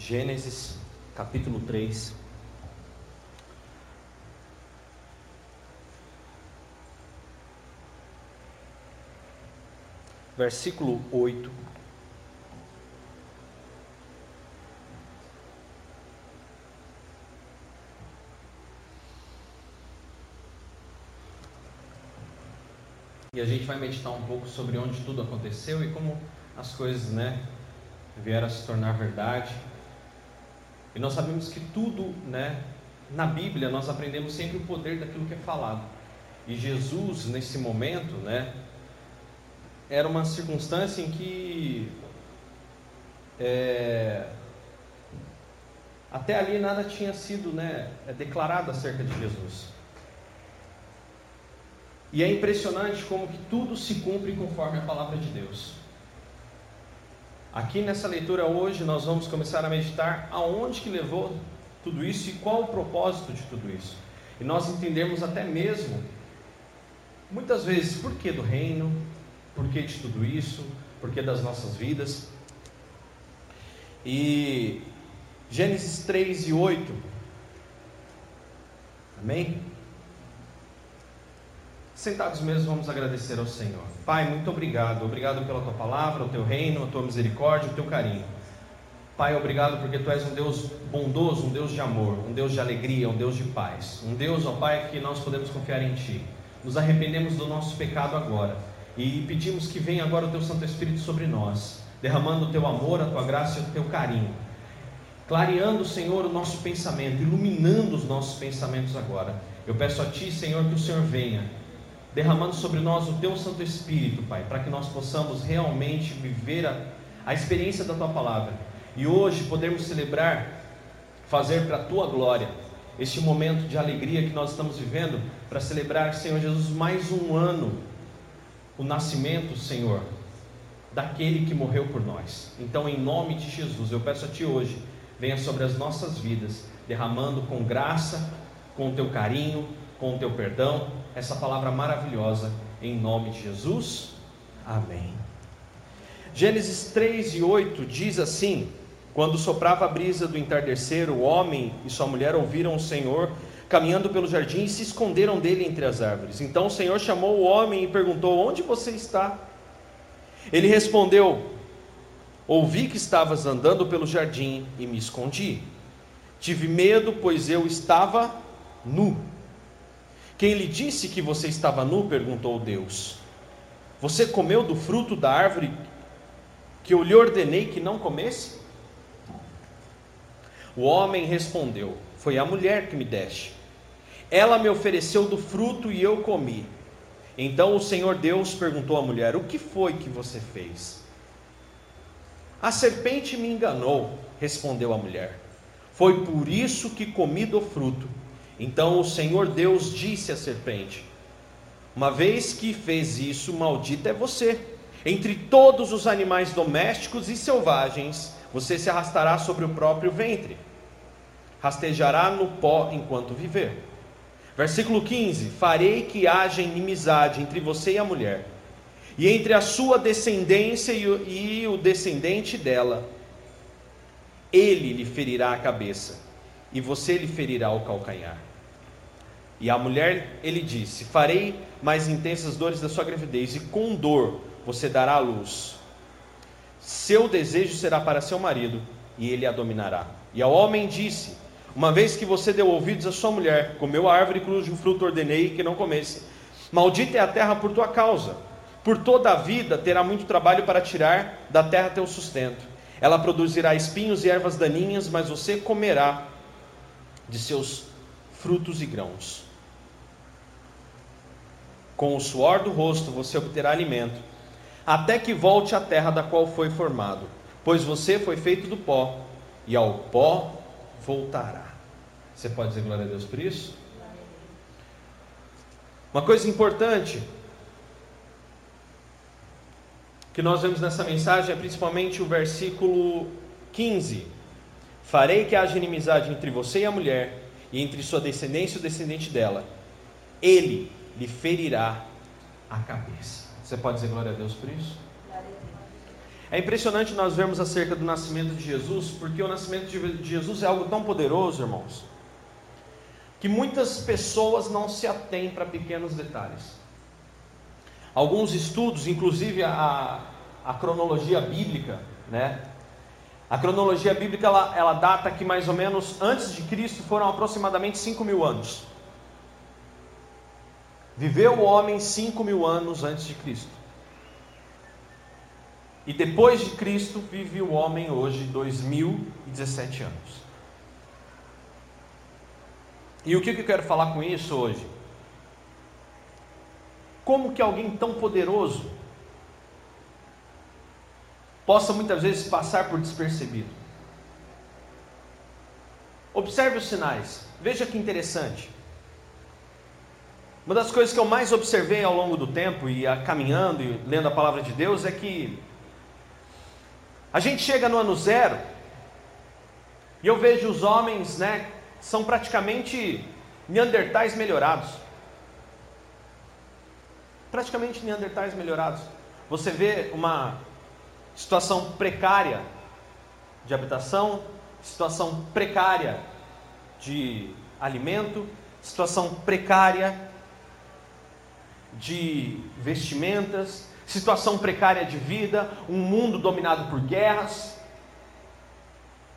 Gênesis capítulo 3. Versículo 8. E a gente vai meditar um pouco sobre onde tudo aconteceu e como as coisas, né, vieram a se tornar verdade. E nós sabemos que tudo, né, na Bíblia nós aprendemos sempre o poder daquilo que é falado. E Jesus, nesse momento, né, era uma circunstância em que é, até ali nada tinha sido né, declarado acerca de Jesus. E é impressionante como que tudo se cumpre conforme a palavra de Deus. Aqui nessa leitura hoje nós vamos começar a meditar aonde que levou tudo isso e qual o propósito de tudo isso. E nós entendemos até mesmo, muitas vezes, por que do reino, por que de tudo isso, por que das nossas vidas. E Gênesis 3 e 8. Amém? Sentados mesmo, vamos agradecer ao Senhor. Pai, muito obrigado. Obrigado pela tua palavra, o teu reino, a tua misericórdia, o teu carinho. Pai, obrigado porque tu és um Deus bondoso, um Deus de amor, um Deus de alegria, um Deus de paz. Um Deus, ó Pai, que nós podemos confiar em Ti. Nos arrependemos do nosso pecado agora e pedimos que venha agora o teu Santo Espírito sobre nós, derramando o teu amor, a tua graça e o teu carinho. Clareando, Senhor, o nosso pensamento, iluminando os nossos pensamentos agora. Eu peço a Ti, Senhor, que o Senhor venha derramando sobre nós o teu Santo Espírito, Pai, para que nós possamos realmente viver a, a experiência da tua palavra e hoje podermos celebrar, fazer para a tua glória este momento de alegria que nós estamos vivendo, para celebrar, Senhor Jesus, mais um ano, o nascimento, Senhor, daquele que morreu por nós. Então, em nome de Jesus, eu peço a Ti hoje, venha sobre as nossas vidas, derramando com graça, com o teu carinho, com o teu perdão, essa palavra maravilhosa, em nome de Jesus. Amém. Gênesis 3 e 8 diz assim: Quando soprava a brisa do entardecer, o homem e sua mulher ouviram o Senhor caminhando pelo jardim e se esconderam dele entre as árvores. Então o Senhor chamou o homem e perguntou: Onde você está? Ele respondeu: Ouvi que estavas andando pelo jardim e me escondi. Tive medo, pois eu estava nu quem lhe disse que você estava nu? perguntou Deus. Você comeu do fruto da árvore que eu lhe ordenei que não comesse? O homem respondeu: Foi a mulher que me deste. Ela me ofereceu do fruto e eu comi. Então o Senhor Deus perguntou à mulher: O que foi que você fez? A serpente me enganou, respondeu a mulher. Foi por isso que comi do fruto. Então o Senhor Deus disse à serpente: Uma vez que fez isso, maldito é você. Entre todos os animais domésticos e selvagens, você se arrastará sobre o próprio ventre, rastejará no pó enquanto viver. Versículo 15: Farei que haja inimizade entre você e a mulher, e entre a sua descendência e o, e o descendente dela. Ele lhe ferirá a cabeça, e você lhe ferirá o calcanhar. E a mulher, ele disse: Farei mais intensas dores da sua gravidez, e com dor você dará à luz. Seu desejo será para seu marido, e ele a dominará. E ao homem disse: Uma vez que você deu ouvidos à sua mulher, comeu a árvore cujo fruto ordenei que não comesse, maldita é a terra por tua causa. Por toda a vida terá muito trabalho para tirar da terra teu sustento. Ela produzirá espinhos e ervas daninhas, mas você comerá de seus frutos e grãos. Com o suor do rosto você obterá alimento, até que volte à terra da qual foi formado, pois você foi feito do pó, e ao pó voltará. Você pode dizer glória a Deus por isso? Uma coisa importante que nós vemos nessa mensagem é principalmente o versículo 15: Farei que haja inimizade entre você e a mulher, e entre sua descendência e o descendente dela. Ele lhe ferirá a cabeça. Você pode dizer glória a Deus por isso? É impressionante nós vermos acerca do nascimento de Jesus, porque o nascimento de Jesus é algo tão poderoso, irmãos, que muitas pessoas não se atêm para pequenos detalhes. Alguns estudos, inclusive a, a cronologia bíblica, né? A cronologia bíblica ela, ela data que mais ou menos antes de Cristo foram aproximadamente 5 mil anos. Viveu o homem 5 mil anos antes de Cristo. E depois de Cristo vive o homem hoje 2017 anos. E o que eu quero falar com isso hoje? Como que alguém tão poderoso possa muitas vezes passar por despercebido? Observe os sinais. Veja que interessante. Uma das coisas que eu mais observei ao longo do tempo e caminhando e lendo a palavra de Deus é que a gente chega no ano zero e eu vejo os homens, né, são praticamente neandertais melhorados. Praticamente neandertais melhorados. Você vê uma situação precária de habitação, situação precária de alimento, situação precária de vestimentas, situação precária de vida, um mundo dominado por guerras.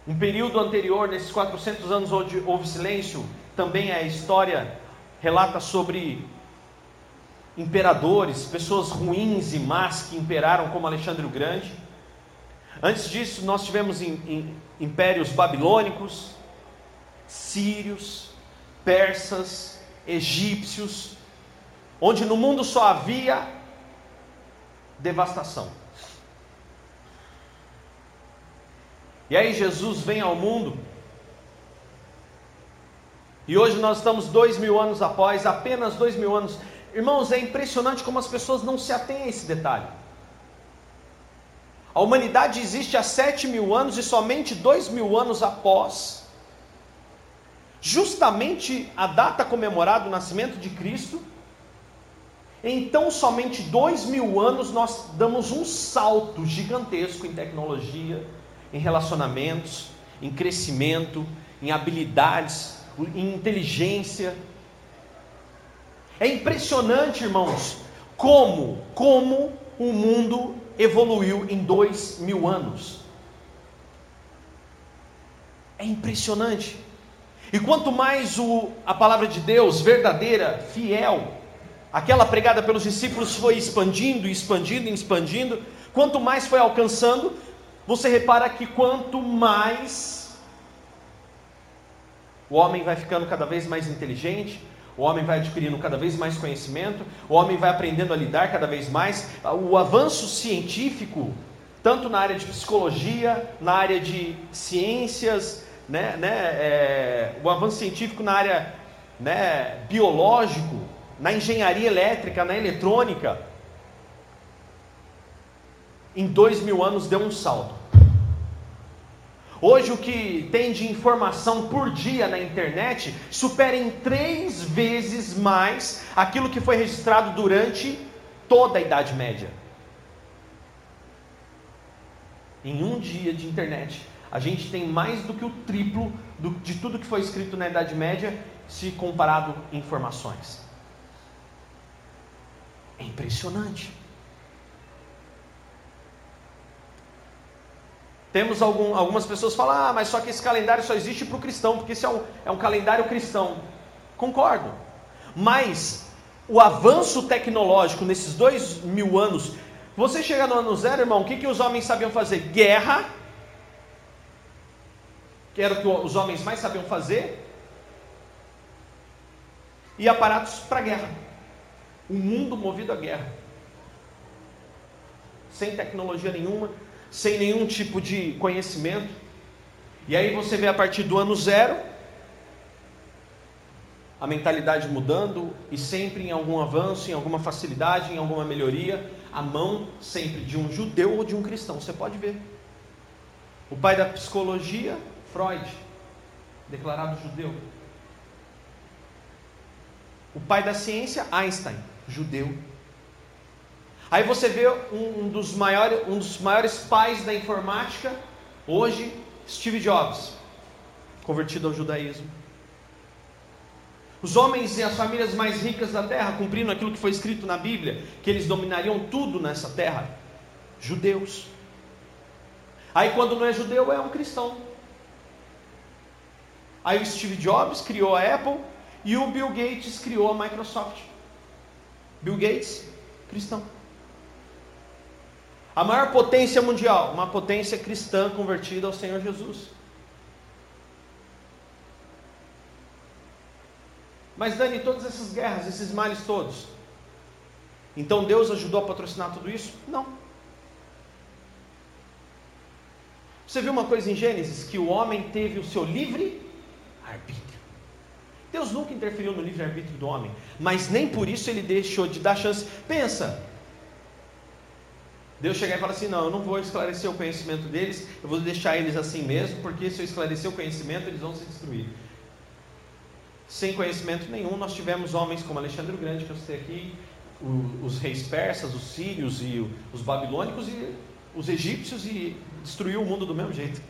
Um período anterior, nesses 400 anos onde houve silêncio, também a história relata sobre imperadores, pessoas ruins e más que imperaram, como Alexandre o Grande. Antes disso, nós tivemos in, in, impérios babilônicos, sírios, persas, egípcios, onde no mundo só havia devastação. E aí Jesus vem ao mundo, e hoje nós estamos dois mil anos após, apenas dois mil anos. Irmãos, é impressionante como as pessoas não se atêm a esse detalhe. A humanidade existe há sete mil anos e somente dois mil anos após, justamente a data comemorada do nascimento de Cristo, então, somente dois mil anos nós damos um salto gigantesco em tecnologia, em relacionamentos, em crescimento, em habilidades, em inteligência. É impressionante, irmãos, como, como o mundo evoluiu em dois mil anos. É impressionante. E quanto mais o, a palavra de Deus verdadeira, fiel, aquela pregada pelos discípulos foi expandindo, expandindo, expandindo. Quanto mais foi alcançando, você repara que quanto mais o homem vai ficando cada vez mais inteligente, o homem vai adquirindo cada vez mais conhecimento, o homem vai aprendendo a lidar cada vez mais. O avanço científico, tanto na área de psicologia, na área de ciências, né, né, é, o avanço científico na área né, biológico, na engenharia elétrica, na eletrônica, em dois mil anos deu um salto. Hoje o que tem de informação por dia na internet supera em três vezes mais aquilo que foi registrado durante toda a Idade Média. Em um dia de internet, a gente tem mais do que o triplo de tudo que foi escrito na Idade Média, se comparado informações. É impressionante. Temos algum, algumas pessoas que falam, ah, mas só que esse calendário só existe para o cristão, porque esse é um, é um calendário cristão. Concordo. Mas o avanço tecnológico nesses dois mil anos, você chega no ano zero, irmão, o que, que os homens sabiam fazer? Guerra, que era o que os homens mais sabiam fazer, e aparatos para guerra. Um mundo movido à guerra. Sem tecnologia nenhuma, sem nenhum tipo de conhecimento. E aí você vê a partir do ano zero a mentalidade mudando e sempre em algum avanço, em alguma facilidade, em alguma melhoria, a mão sempre de um judeu ou de um cristão. Você pode ver. O pai da psicologia, Freud, declarado judeu. O pai da ciência, Einstein, judeu. Aí você vê um dos maiores, um dos maiores pais da informática hoje, Steve Jobs, convertido ao judaísmo. Os homens e as famílias mais ricas da terra, cumprindo aquilo que foi escrito na Bíblia, que eles dominariam tudo nessa terra, judeus. Aí quando não é judeu, é um cristão. Aí o Steve Jobs criou a Apple e o Bill Gates criou a Microsoft. Bill Gates, cristão. A maior potência mundial, uma potência cristã convertida ao Senhor Jesus. Mas Dani, todas essas guerras, esses males todos. Então Deus ajudou a patrocinar tudo isso? Não. Você viu uma coisa em Gênesis? Que o homem teve o seu livre arbítrio. Deus nunca interferiu no livre arbítrio do homem, mas nem por isso ele deixou de dar chance. Pensa, Deus chegar e falar assim: não, eu não vou esclarecer o conhecimento deles, eu vou deixar eles assim mesmo, porque se eu esclarecer o conhecimento, eles vão se destruir. Sem conhecimento nenhum, nós tivemos homens como Alexandre o Grande, que eu citei aqui, os reis persas, os sírios e os babilônicos e os egípcios, e destruiu o mundo do mesmo jeito.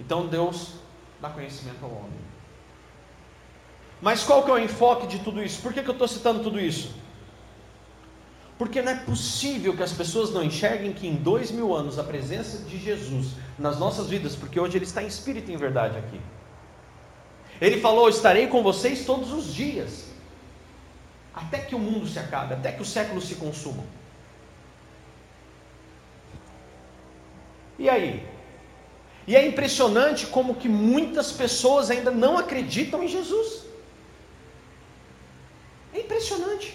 Então Deus dá conhecimento ao homem. Mas qual que é o enfoque de tudo isso? Por que, que eu estou citando tudo isso? Porque não é possível que as pessoas não enxerguem que em dois mil anos a presença de Jesus nas nossas vidas, porque hoje Ele está em espírito e em verdade aqui. Ele falou: Estarei com vocês todos os dias, até que o mundo se acabe, até que os séculos se consumam. E aí? E é impressionante como que muitas pessoas ainda não acreditam em Jesus. É impressionante.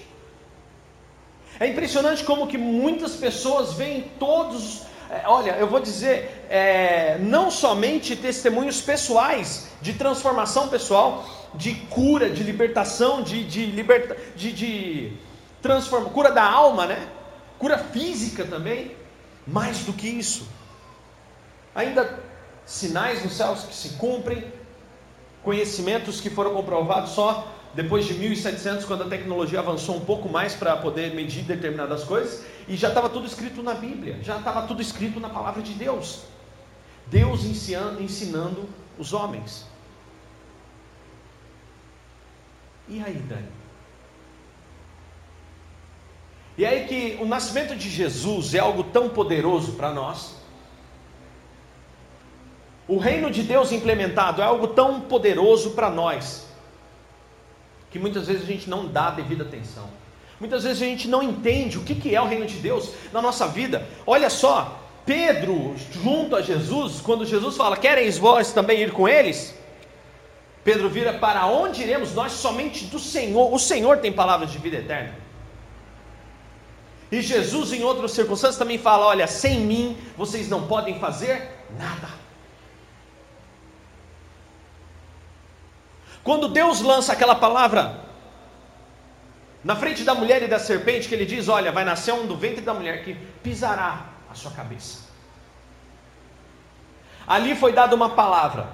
É impressionante como que muitas pessoas veem todos. É, olha, eu vou dizer, é, não somente testemunhos pessoais de transformação pessoal, de cura, de libertação, de, de, liberta, de, de transforma, cura da alma, né? Cura física também. Mais do que isso, ainda sinais nos céus que se cumprem, conhecimentos que foram comprovados só depois de 1700, quando a tecnologia avançou um pouco mais para poder medir determinadas coisas, e já estava tudo escrito na Bíblia, já estava tudo escrito na palavra de Deus. Deus ensinando, ensinando os homens. E aí, Dani? E aí que o nascimento de Jesus é algo tão poderoso para nós. O reino de Deus implementado é algo tão poderoso para nós que muitas vezes a gente não dá a devida atenção. Muitas vezes a gente não entende o que, é o reino de Deus na nossa vida. Olha só, Pedro, junto a Jesus, quando Jesus fala: Quereis vós também ir com eles? Pedro vira: Para onde iremos? Nós somente do Senhor. O Senhor tem palavras de vida eterna. E Jesus, em outras circunstâncias, também fala: Olha, sem mim vocês não podem fazer nada. Quando Deus lança aquela palavra na frente da mulher e da serpente, que ele diz: Olha, vai nascer um do ventre da mulher que pisará a sua cabeça. Ali foi dada uma palavra,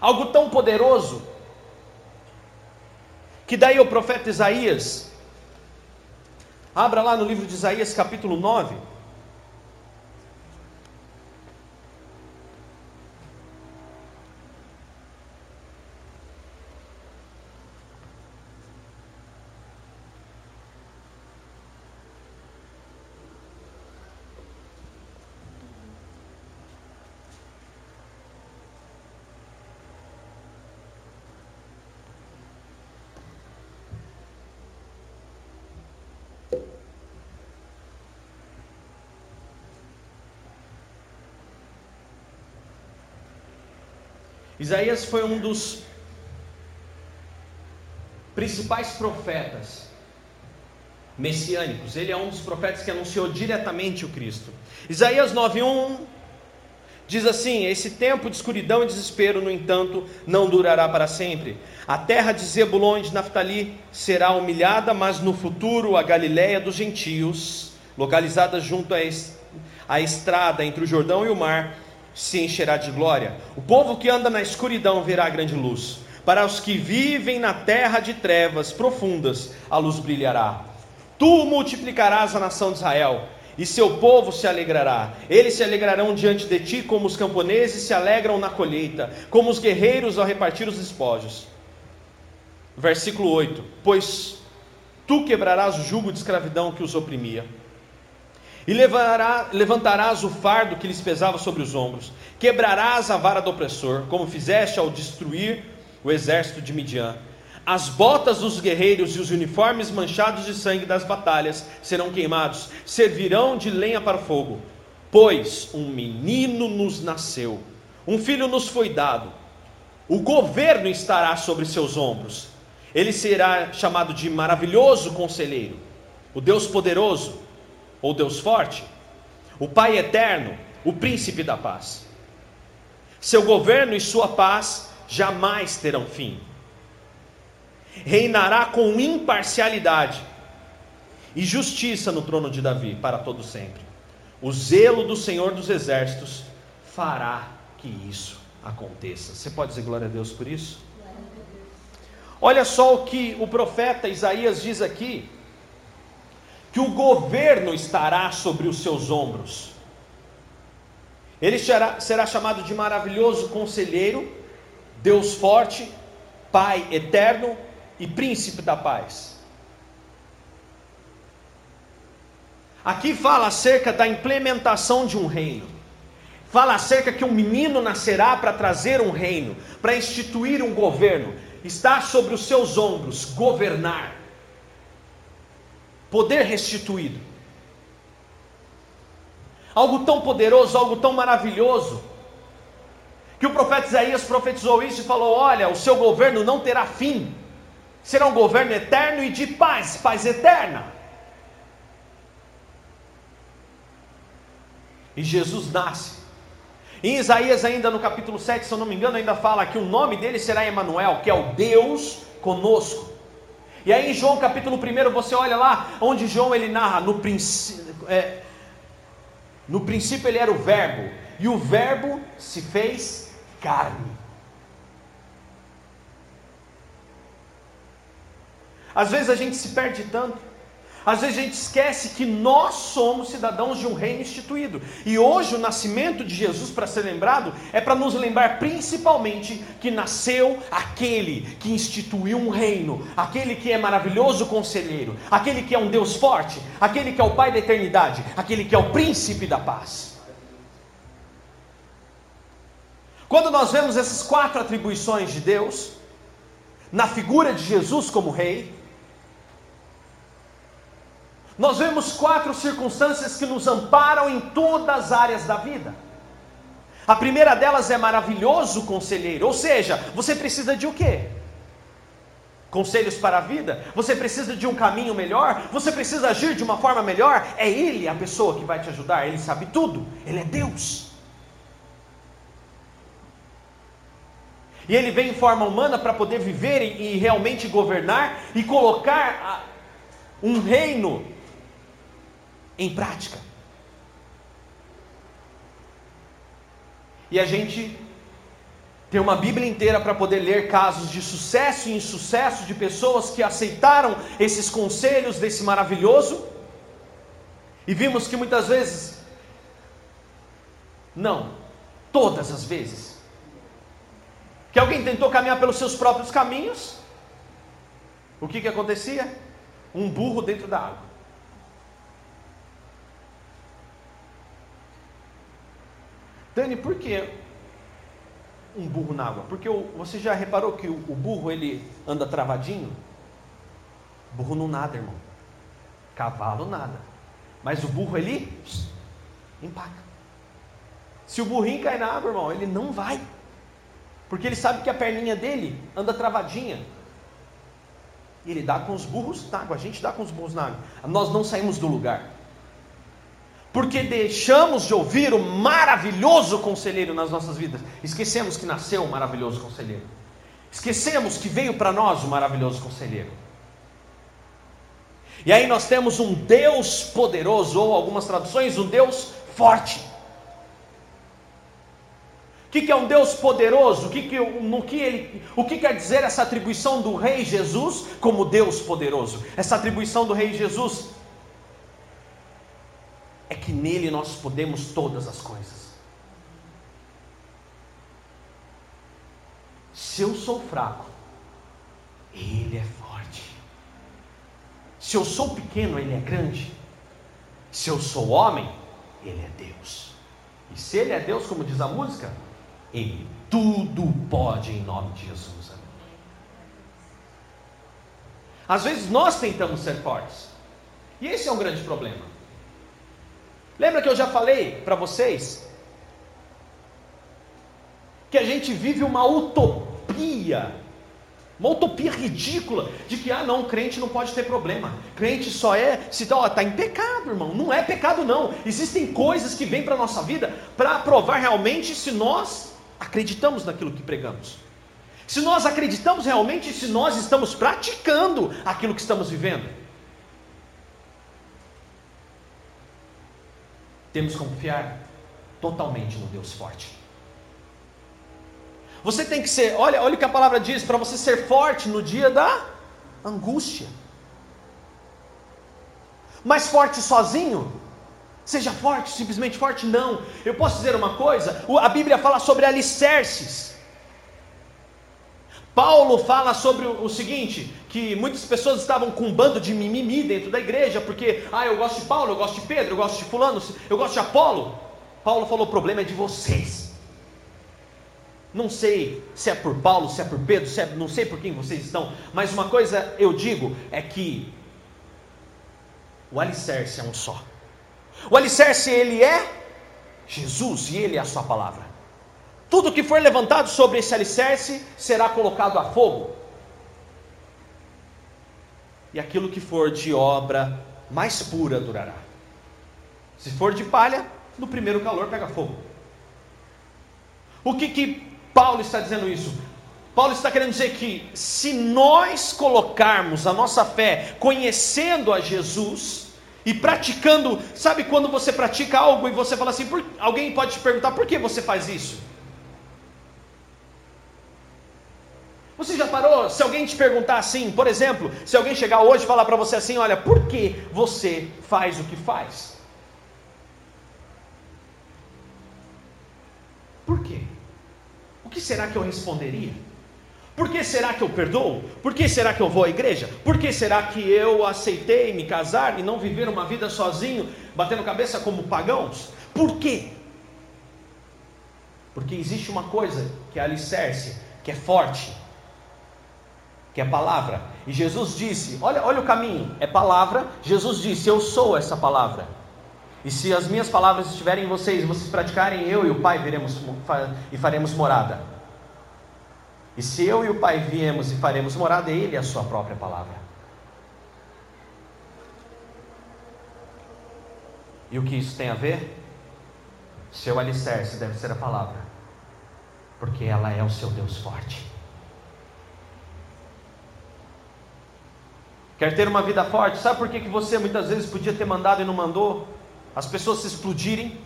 algo tão poderoso, que daí o profeta Isaías, abra lá no livro de Isaías, capítulo 9. Isaías foi um dos principais profetas messiânicos. Ele é um dos profetas que anunciou diretamente o Cristo. Isaías 9:1 diz assim: Esse tempo de escuridão e desespero, no entanto, não durará para sempre. A terra de Zebulon e de Naftali será humilhada, mas no futuro a Galiléia dos gentios, localizada junto à estrada entre o Jordão e o mar, se encherá de glória. O povo que anda na escuridão verá a grande luz. Para os que vivem na terra de trevas profundas, a luz brilhará. Tu multiplicarás a nação de Israel, e seu povo se alegrará. Eles se alegrarão diante de ti, como os camponeses se alegram na colheita, como os guerreiros ao repartir os despojos. Versículo 8: Pois tu quebrarás o jugo de escravidão que os oprimia e levará, levantarás o fardo que lhes pesava sobre os ombros, quebrarás a vara do opressor, como fizeste ao destruir o exército de Midian. As botas dos guerreiros e os uniformes manchados de sangue das batalhas serão queimados, servirão de lenha para o fogo. Pois um menino nos nasceu, um filho nos foi dado, o governo estará sobre seus ombros. Ele será chamado de maravilhoso conselheiro, o Deus poderoso ou Deus forte, o Pai eterno, o príncipe da paz. Seu governo e sua paz jamais terão fim. Reinará com imparcialidade e justiça no trono de Davi para todo sempre. O zelo do Senhor dos exércitos fará que isso aconteça. Você pode dizer glória a Deus por isso? Olha só o que o profeta Isaías diz aqui que o governo estará sobre os seus ombros. Ele será, será chamado de maravilhoso conselheiro, Deus forte, Pai eterno e príncipe da paz. Aqui fala acerca da implementação de um reino. Fala acerca que um menino nascerá para trazer um reino, para instituir um governo. Está sobre os seus ombros governar poder restituído. Algo tão poderoso, algo tão maravilhoso, que o profeta Isaías profetizou isso e falou: Olha, o seu governo não terá fim, será um governo eterno e de paz, paz eterna. E Jesus nasce. Em Isaías, ainda no capítulo 7, se eu não me engano, ainda fala que o nome dele será Emanuel, que é o Deus conosco. E aí em João capítulo 1, você olha lá onde João ele narra, no princípio, é, no princípio ele era o verbo, e o verbo se fez carne. Às vezes a gente se perde tanto às vezes a gente esquece que nós somos cidadãos de um reino instituído. E hoje o nascimento de Jesus, para ser lembrado, é para nos lembrar principalmente que nasceu aquele que instituiu um reino, aquele que é maravilhoso conselheiro, aquele que é um Deus forte, aquele que é o Pai da eternidade, aquele que é o príncipe da paz. Quando nós vemos essas quatro atribuições de Deus, na figura de Jesus como rei, nós vemos quatro circunstâncias que nos amparam em todas as áreas da vida. A primeira delas é maravilhoso conselheiro, ou seja, você precisa de o quê? Conselhos para a vida? Você precisa de um caminho melhor? Você precisa agir de uma forma melhor? É Ele a pessoa que vai te ajudar, Ele sabe tudo, Ele é Deus. E Ele vem em forma humana para poder viver e, realmente governar e colocar um reino em prática. E a gente tem uma Bíblia inteira para poder ler casos de sucesso e insucesso de pessoas que aceitaram esses conselhos desse maravilhoso. E vimos que muitas vezes, não, todas as vezes, que alguém tentou caminhar pelos seus próprios caminhos, o que, que acontecia? Um burro dentro da água. Dani, por que um burro na água? Porque você já reparou que o, burro ele anda travadinho? burro não nada, irmão. Cavalo nada. Mas o burro ele empaca. Se o burrinho cai na água, irmão, ele não vai. Porque ele sabe que a perninha dele anda travadinha. E ele dá com os burros na água. A gente dá com os burros na água. Nós não saímos do lugar porque deixamos de ouvir o maravilhoso conselheiro nas nossas vidas. Esquecemos que nasceu um maravilhoso conselheiro. Esquecemos que veio para nós o maravilhoso conselheiro. E aí nós temos um Deus poderoso, ou algumas traduções, um Deus forte, que, que é um Deus poderoso? O que, que, no que ele, o que quer dizer essa atribuição do Rei Jesus como Deus poderoso? Essa atribuição do Rei Jesus é que nele nós podemos todas as coisas. Se eu sou fraco, ele é forte. Se eu sou pequeno, ele é grande. Se eu sou homem, ele é Deus. E se ele é Deus, como diz a música, ele tudo pode em nome de Jesus. Amém. Às vezes nós tentamos ser fortes. E esse é um grande problema. Lembra que eu já falei para vocês que a gente vive uma utopia, uma utopia ridícula de que ah não, crente não pode ter problema. Crente só é se está tá em pecado, irmão. Não é pecado não. Existem coisas que vêm para nossa vida para provar realmente se nós acreditamos naquilo que pregamos. Se nós acreditamos realmente, se nós estamos praticando aquilo que estamos vivendo. Temos que confiar totalmente no Deus forte. Você tem que ser, olha, olha o que a palavra diz, para você ser forte no dia da angústia. Mas forte sozinho? Seja forte, simplesmente forte? Não. Eu posso dizer uma coisa: a Bíblia fala sobre alicerces. Paulo fala sobre o seguinte: que muitas pessoas estavam com um bando de mimimi dentro da igreja, porque, ah, eu gosto de Paulo, eu gosto de Pedro, eu gosto de Fulano, eu gosto de Apolo. Paulo falou: o problema é de vocês. Não sei se é por Paulo, se é por Pedro, se é, não sei por quem vocês estão, mas uma coisa eu digo é que o alicerce é um só. O alicerce ele é Jesus e ele é a sua palavra. Tudo que for levantado sobre esse alicerce será colocado a fogo. E aquilo que for de obra mais pura durará. Se for de palha, no primeiro calor pega fogo. O que que Paulo está dizendo isso? Paulo está querendo dizer que se nós colocarmos a nossa fé conhecendo a Jesus e praticando, sabe quando você pratica algo e você fala assim, por, alguém pode te perguntar por que você faz isso? Você já parou? Se alguém te perguntar assim, por exemplo, se alguém chegar hoje e falar para você assim, olha, por que você faz o que faz? Por quê? que será que eu responderia? Por que será que eu perdoo? Por que será que eu vou à igreja? Por que será que eu aceitei me casar e não viver uma vida sozinho, batendo cabeça como pagãos? Por quê? Porque existe uma coisa que é alicerce, que é forte, que é palavra. E Jesus disse: olha, olha o caminho, é palavra. Jesus disse: Eu sou essa palavra. E se as minhas palavras estiverem em vocês, e vocês praticarem, eu e o Pai viremos e faremos morada. E se eu e o Pai viemos e faremos morada, Ele é a sua própria palavra. E o que isso tem a ver? Seu alicerce deve ser a palavra, porque ela é o seu Deus forte. Quer ter uma vida forte? Sabe por que, que você muitas vezes podia ter mandado e não mandou? as pessoas se explodirem,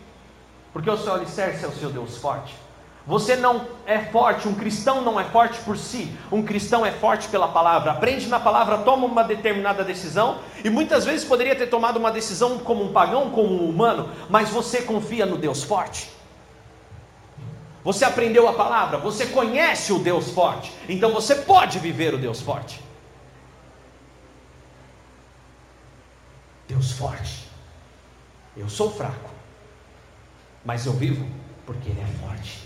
porque o seu alicerce é o seu Deus forte. Você não é forte, um cristão não é forte por si, um cristão é forte pela palavra. Aprende na palavra, toma uma determinada decisão, e muitas vezes poderia ter tomado uma decisão como um pagão, como um humano, mas você confia no Deus forte. Você aprendeu a palavra, você conhece o Deus forte, então você pode viver o Deus forte. Deus forte. Eu sou fraco, mas eu vivo porque Ele é forte.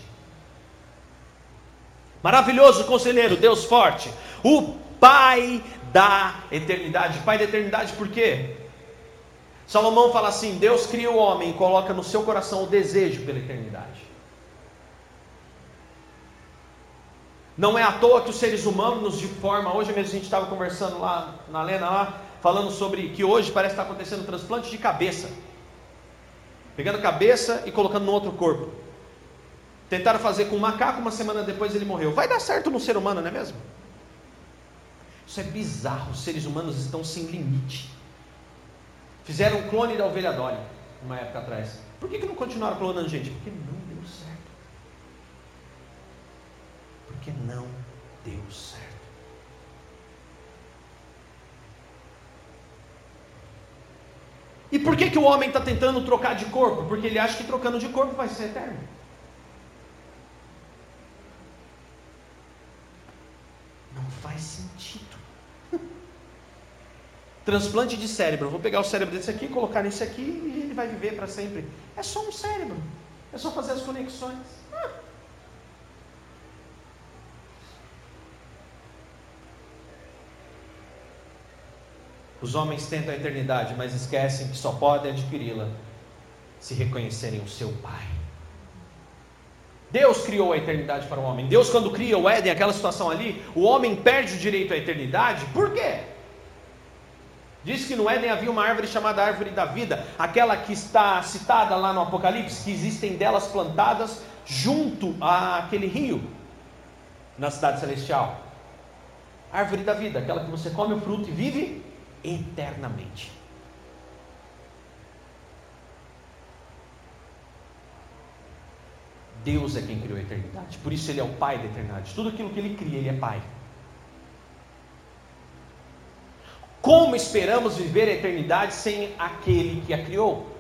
Maravilhoso conselheiro, Deus forte, o Pai da eternidade. Pai da eternidade, por quê? Salomão fala assim: Deus cria o homem e coloca no seu coração o desejo pela eternidade. Não é à toa que os seres humanos, de forma. Hoje mesmo a gente estava conversando lá na Lena, lá, falando sobre que hoje parece estar acontecendo um transplante de cabeça pegando a cabeça e colocando no outro corpo. Tentaram fazer com um macaco, uma semana depois ele morreu. Vai dar certo no ser humano, não é mesmo? Isso é bizarro. Os seres humanos estão sem limite. Fizeram um clone da ovelha Dolly, uma época atrás. Por que, que não continuaram clonando gente? Porque não deu certo. porque não deu certo. E por que, que o homem está tentando trocar de corpo? Porque ele acha que trocando de corpo vai ser eterno. Não faz sentido. Transplante de cérebro. vou pegar o cérebro desse aqui, colocar nesse aqui e ele vai viver para sempre. É só um cérebro. É só fazer as conexões. Os homens tentam a eternidade, mas esquecem que só podem adquiri-la se reconhecerem o seu Pai. Deus criou a eternidade para o homem. Deus, quando cria o Éden, aquela situação ali, o homem perde o direito à eternidade. Por quê? Diz que no Éden havia uma árvore chamada árvore da vida, aquela que está citada lá no Apocalipse, que existem delas plantadas junto àquele rio, na cidade celestial. Árvore da vida, aquela que você come o fruto e vive eternamente. Deus é quem criou a eternidade, por isso Ele é o Pai da eternidade. Tudo aquilo que Ele cria, Ele é Pai. Como esperamos viver a eternidade sem aquele que a criou?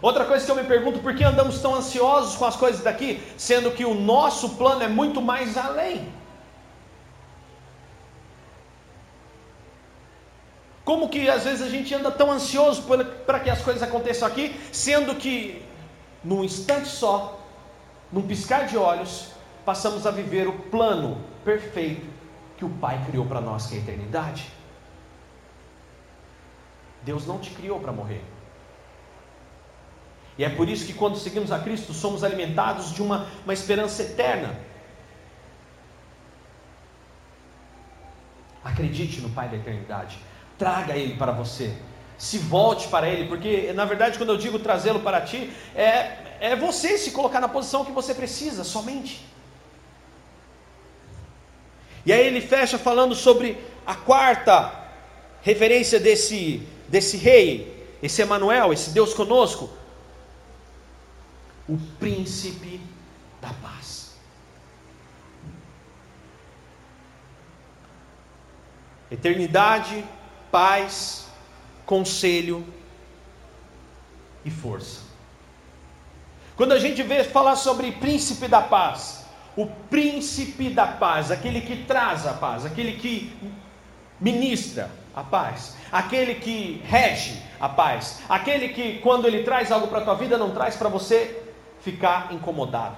Outra coisa que eu me pergunto, por que andamos tão ansiosos com as coisas daqui, sendo que o nosso plano é muito mais além? Como que às vezes a gente anda tão ansioso para que as coisas aconteçam aqui, sendo que num instante só, num piscar de olhos, passamos a viver o plano perfeito que o Pai criou para nós, que é a eternidade. Deus não te criou para morrer. E é por isso que quando seguimos a Cristo, somos alimentados de uma, uma esperança eterna. Acredite no Pai da eternidade. Traga Ele para você. Se volte para Ele, porque na verdade, quando eu digo trazê-lo para ti, é, é você se colocar na posição que você precisa somente. E aí ele fecha falando sobre a quarta referência desse, desse rei, esse Emanuel, esse Deus conosco, o príncipe da paz. Eternidade, paz, conselho e força. Quando a gente vê falar sobre príncipe da paz, o príncipe da paz, aquele que traz a paz, aquele que ministra a paz, aquele que rege a paz, aquele que quando ele traz algo para a tua vida não traz para você ficar incomodado.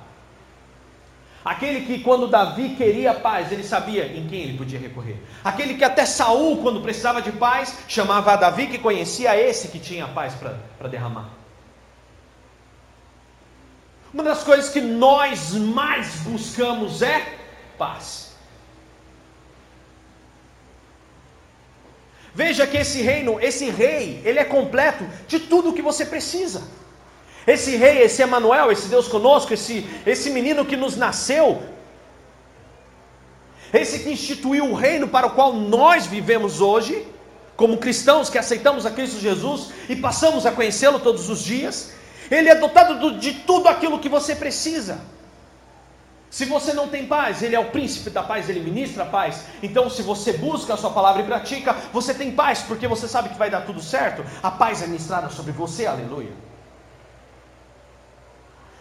Aquele que quando Davi queria paz, ele sabia em quem ele podia recorrer. Aquele que até Saul, quando precisava de paz, chamava a Davi que conhecia esse que tinha paz para derramar. Uma das coisas que nós mais buscamos é paz. Veja que esse reino, esse rei, ele é completo de tudo o que você precisa. Esse rei, esse Emanuel, esse Deus conosco, esse, esse menino que nos nasceu, esse que instituiu o reino para o qual nós vivemos hoje, como cristãos que aceitamos a Cristo Jesus e passamos a conhecê-lo todos os dias, ele é dotado de tudo aquilo que você precisa. Se você não tem paz, Ele é o príncipe da paz, Ele ministra a paz. Então, se você busca a Sua palavra e pratica, você tem paz, porque você sabe que vai dar tudo certo. A paz é ministrada sobre você, aleluia.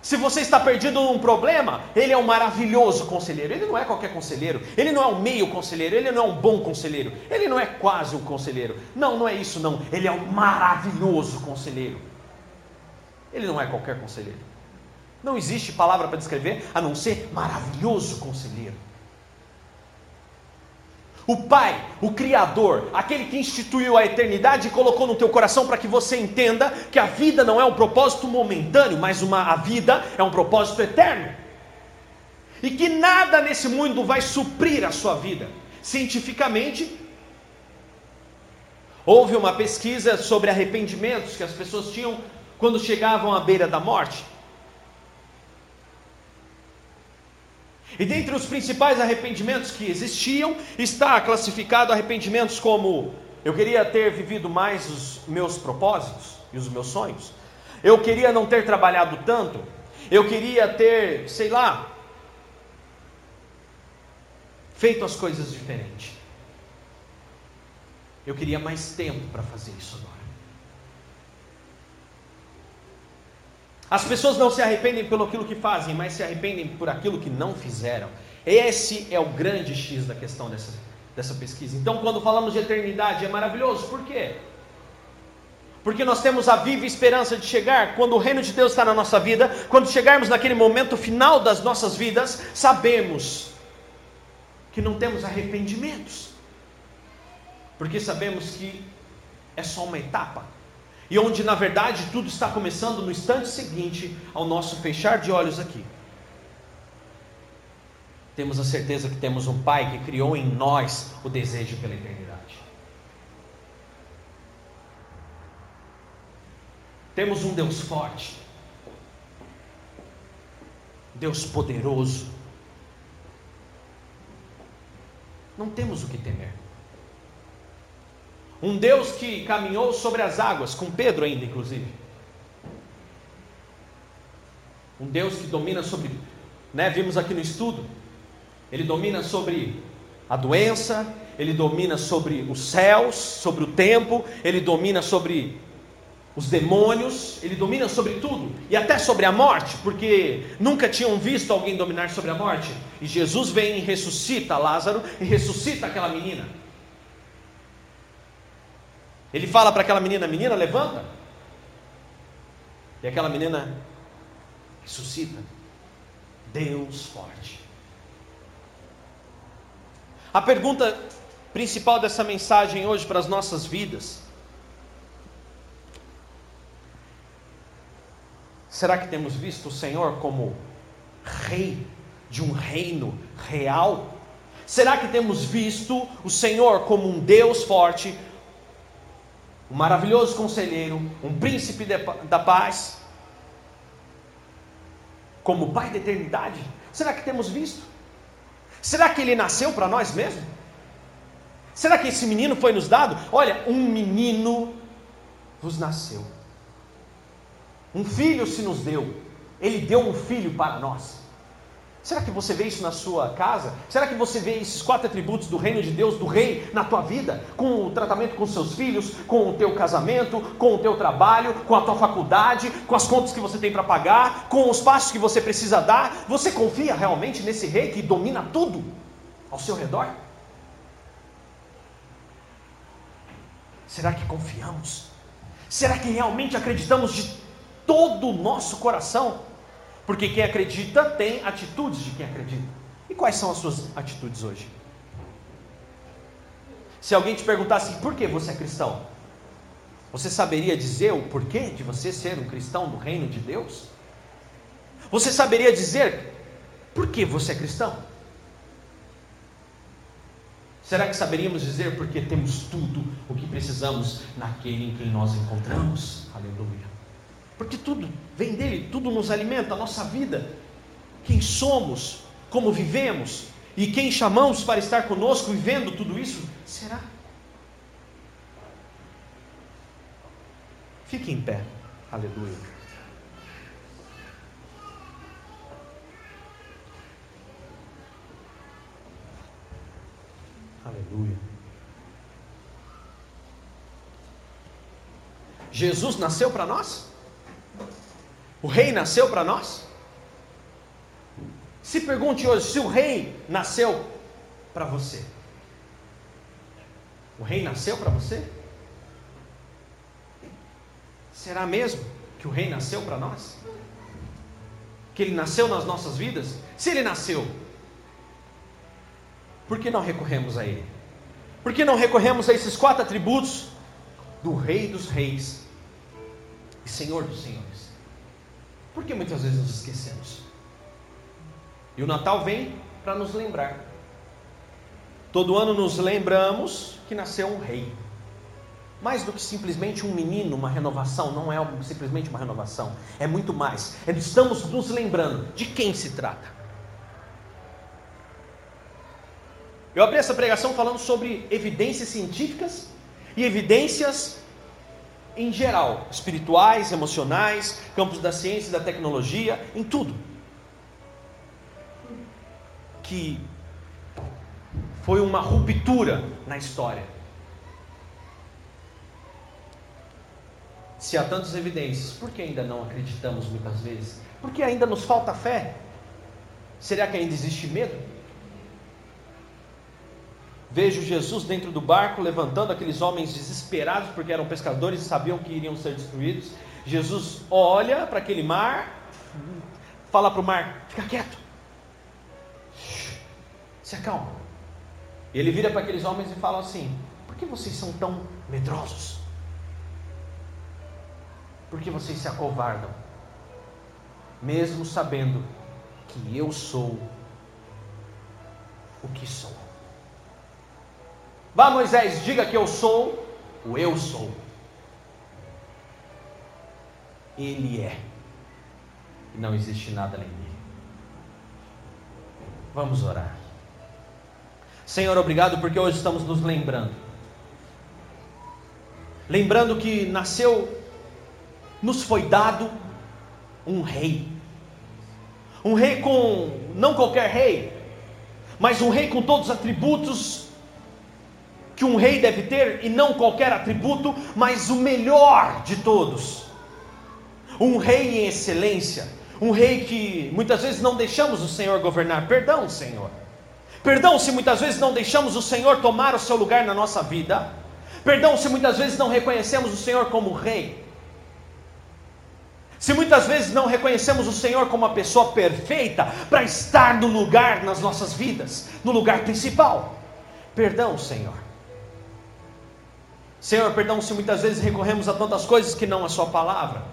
Se você está perdido num problema, Ele é um maravilhoso conselheiro. Ele não é qualquer conselheiro, Ele não é um meio conselheiro, Ele não é um bom conselheiro, Ele não é quase um conselheiro. Não, não é isso, não. Ele é um maravilhoso conselheiro. Ele não é qualquer conselheiro. Não existe palavra para descrever a não ser maravilhoso conselheiro. O Pai, o Criador, aquele que instituiu a eternidade e colocou no teu coração para que você entenda que a vida não é um propósito momentâneo, mas uma, a vida é um propósito eterno. E que nada nesse mundo vai suprir a sua vida. Cientificamente, houve uma pesquisa sobre arrependimentos que as pessoas tinham quando chegavam à beira da morte. E dentre os principais arrependimentos que existiam, está classificado arrependimentos como eu queria ter vivido mais os meus propósitos e os meus sonhos. Eu queria não ter trabalhado tanto. Eu queria ter, sei lá, feito as coisas diferente. Eu queria mais tempo para fazer isso agora. As pessoas não se arrependem pelo aquilo que fazem, mas se arrependem por aquilo que não fizeram. Esse é o grande X da questão dessa, dessa pesquisa. Então, quando falamos de eternidade, é maravilhoso. Por quê? Porque nós temos a viva esperança de chegar, quando o reino de Deus está na nossa vida, quando chegarmos naquele momento final das nossas vidas, sabemos que não temos arrependimentos, porque sabemos que é só uma etapa, e onde na verdade tudo está começando no instante seguinte ao nosso fechar de olhos aqui. Temos a certeza que temos um Pai que criou em nós o desejo pela eternidade. Temos um Deus forte, Deus poderoso. Não temos o que temer. Um Deus que caminhou sobre as águas, com Pedro ainda, inclusive. Um Deus que domina sobre, né, vimos aqui no estudo, ele domina sobre a doença, ele domina sobre os céus, sobre o tempo, ele domina sobre os demônios, ele domina sobre tudo e até sobre a morte, porque nunca tinham visto alguém dominar sobre a morte. E Jesus vem e ressuscita Lázaro e ressuscita aquela menina. Ele fala para aquela menina: Menina, levanta. E aquela menina ressuscita. Deus forte. A pergunta principal dessa mensagem hoje para as nossas vidas Será que temos visto o Senhor como rei de um reino real? Será que temos visto o Senhor como um Deus forte, um maravilhoso conselheiro, um príncipe da paz, como Pai da eternidade? Será que temos visto? Será que ele nasceu para nós mesmos? Será que esse menino foi nos dado? Olha, um menino vos nasceu. Um filho se nos deu. Ele deu um filho para nós. Será que você vê isso na sua casa? Será que você vê esses quatro atributos do reino de Deus, do rei, na tua vida? Com o tratamento com seus filhos, com o teu casamento, com o teu trabalho, com a tua faculdade, com as contas que você tem para pagar, com os passos que você precisa dar? Você confia realmente nesse rei que domina tudo ao seu redor? Será que confiamos? Será que realmente acreditamos de todo o nosso coração. Porque quem acredita tem atitudes de quem acredita. E quais são as suas atitudes hoje? Se alguém te perguntasse por que você é cristão, você saberia dizer o porquê de você ser um cristão do reino de Deus? Você saberia dizer por que você é cristão? Será que saberíamos dizer porque temos tudo o que precisamos naquele em quem nós encontramos? Aleluia. Porque tudo vem dele, tudo nos alimenta, a nossa vida, quem somos, como vivemos e quem chamamos para estar conosco vivendo tudo isso, será? Fique em pé, aleluia. Aleluia. Jesus nasceu para nós? O rei nasceu para nós? Se pergunte hoje se o rei nasceu para você. O rei nasceu para você? Será mesmo que o rei nasceu para nós? Que ele nasceu nas nossas vidas? Se ele nasceu, por que não recorremos a ele? Por que não recorremos a esses quatro atributos do Rei dos Reis e Senhor dos Senhores? Porque muitas vezes nos esquecemos. E o Natal vem para nos lembrar. Todo ano nos lembramos que nasceu um rei. Mais do que simplesmente um menino, uma renovação, não é simplesmente uma renovação, é muito mais. É, estamos nos lembrando de quem se trata. Eu abri essa pregação falando sobre evidências científicas e evidências em geral, espirituais, emocionais, campos da ciência da tecnologia, em tudo. Que foi uma ruptura na história. Se há tantas evidências, por que ainda não acreditamos muitas vezes? Por que ainda nos falta fé? Será que ainda existe medo? Vejo Jesus dentro do barco levantando aqueles homens desesperados porque eram pescadores e sabiam que iriam ser destruídos. Jesus olha para aquele mar, fala para o mar: fica quieto, se acalma. Ele vira para aqueles homens e fala assim: por que vocês são tão medrosos? Por que vocês se acovardam? Mesmo sabendo que eu sou o que sou. Vá, Moisés, diga que eu sou o eu sou. Ele é. E não existe nada além dele. Vamos orar. Senhor, obrigado porque hoje estamos nos lembrando. Lembrando que nasceu nos foi dado um rei. Um rei com, não qualquer rei, mas um rei com todos os atributos que um rei deve ter, e não qualquer atributo, mas o melhor de todos. Um rei em excelência, um rei que muitas vezes não deixamos o Senhor governar. Perdão, Senhor. Perdão se muitas vezes não deixamos o Senhor tomar o seu lugar na nossa vida. Perdão se muitas vezes não reconhecemos o Senhor como rei. Se muitas vezes não reconhecemos o Senhor como uma pessoa perfeita para estar no lugar nas nossas vidas, no lugar principal. Perdão, Senhor. Senhor, perdão se muitas vezes recorremos a tantas coisas que não a Sua palavra,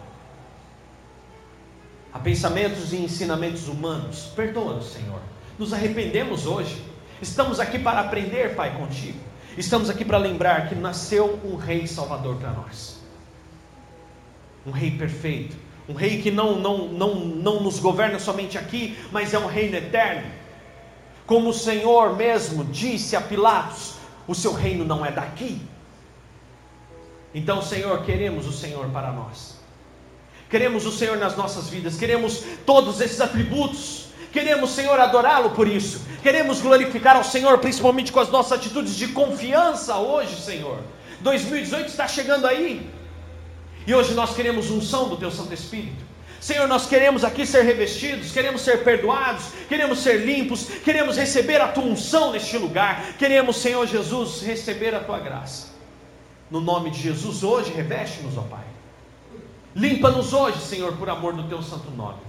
a pensamentos e ensinamentos humanos. Perdoa-nos, Senhor. Nos arrependemos hoje. Estamos aqui para aprender, Pai, contigo. Estamos aqui para lembrar que nasceu um Rei Salvador para nós. Um Rei perfeito, um rei que não, não, não, não nos governa somente aqui, mas é um reino eterno. Como o Senhor mesmo disse a Pilatos: o seu reino não é daqui. Então, Senhor, queremos o Senhor para nós. Queremos o Senhor nas nossas vidas, queremos todos esses atributos. Queremos, Senhor, adorá-lo por isso. Queremos glorificar ao Senhor, principalmente com as nossas atitudes de confiança hoje, Senhor. 2018 está chegando aí. E hoje nós queremos unção do Teu Santo Espírito. Senhor, nós queremos aqui ser revestidos, queremos ser perdoados, queremos ser limpos, queremos receber a tua unção neste lugar, queremos, Senhor Jesus, receber a tua graça. No nome de Jesus, hoje, reveste-nos, ó Pai. Limpa-nos hoje, Senhor, por amor do teu santo nome.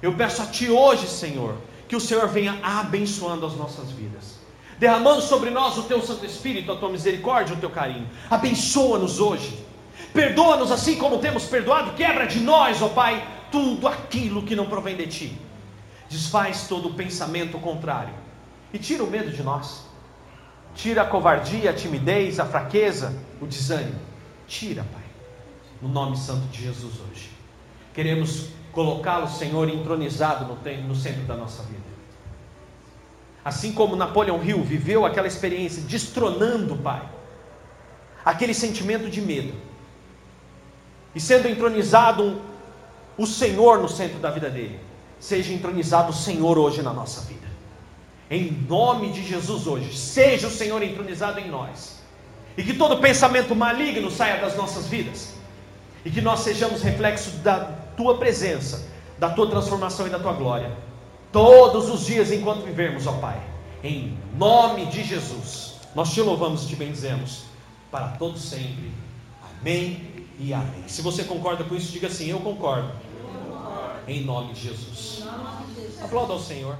Eu peço a Ti hoje, Senhor, que o Senhor venha abençoando as nossas vidas, derramando sobre nós o Teu Santo Espírito, a Tua misericórdia, o Teu carinho. Abençoa-nos hoje Perdoa-nos assim como temos perdoado, quebra de nós, ó Pai, tudo aquilo que não provém de Ti. Desfaz todo o pensamento contrário e tira o medo de nós. Tira a covardia, a timidez, a fraqueza, o desânimo. Tira, Pai, no nome santo de Jesus hoje. Queremos colocá-lo, Senhor, entronizado no, centro da nossa vida. Assim como Napoleão Hill viveu aquela experiência, destronando, Pai, aquele sentimento de medo e sendo entronizado o Senhor no centro da vida dele, seja entronizado o Senhor hoje na nossa vida. Em nome de Jesus hoje, seja o Senhor entronizado em nós. E que todo pensamento maligno saia das nossas vidas. E que nós sejamos reflexo da tua presença, da tua transformação e da tua glória. Todos os dias enquanto vivermos, ó Pai. Em nome de Jesus. Nós te louvamos e te bendizemos para todos sempre. Amém e amém. Se você concorda com isso, diga assim: Eu concordo. Eu concordo. Em nome de Jesus. Aplauda ao Senhor.